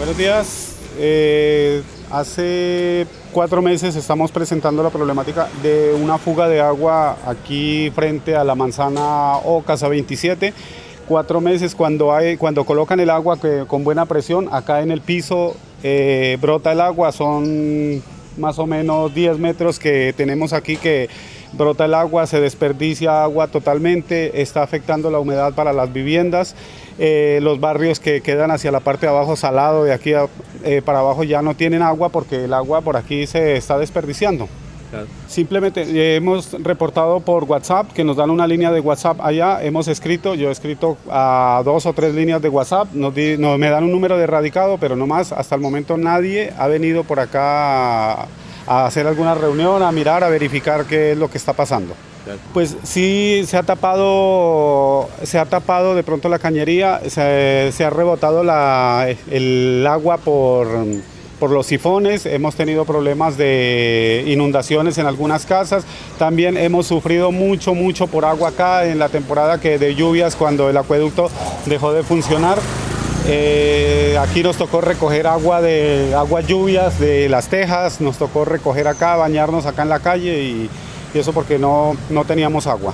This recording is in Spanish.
Buenos días. Eh, hace cuatro meses estamos presentando la problemática de una fuga de agua aquí frente a la manzana O Casa 27. Cuatro meses cuando, hay, cuando colocan el agua que, con buena presión, acá en el piso eh, brota el agua, son más o menos 10 metros que tenemos aquí que brota el agua, se desperdicia agua totalmente, está afectando la humedad para las viviendas. Eh, los barrios que quedan hacia la parte de abajo salado, de aquí eh, para abajo ya no tienen agua porque el agua por aquí se está desperdiciando. Simplemente eh, hemos reportado por WhatsApp, que nos dan una línea de WhatsApp allá, hemos escrito, yo he escrito a dos o tres líneas de WhatsApp, nos, me dan un número de radicado, pero no más, hasta el momento nadie ha venido por acá a hacer alguna reunión, a mirar, a verificar qué es lo que está pasando. Pues sí, se ha tapado, se ha tapado de pronto la cañería, se, ha rebotado el agua por, por los sifones, hemos tenido problemas de inundaciones en algunas casas, también hemos sufrido mucho, mucho por agua acá en la temporada que de lluvias cuando el acueducto dejó de funcionar. Eh, aquí nos tocó recoger agua de agua lluvias de las tejas, nos tocó recoger acá, bañarnos acá en la calle y, y eso porque no, no teníamos agua.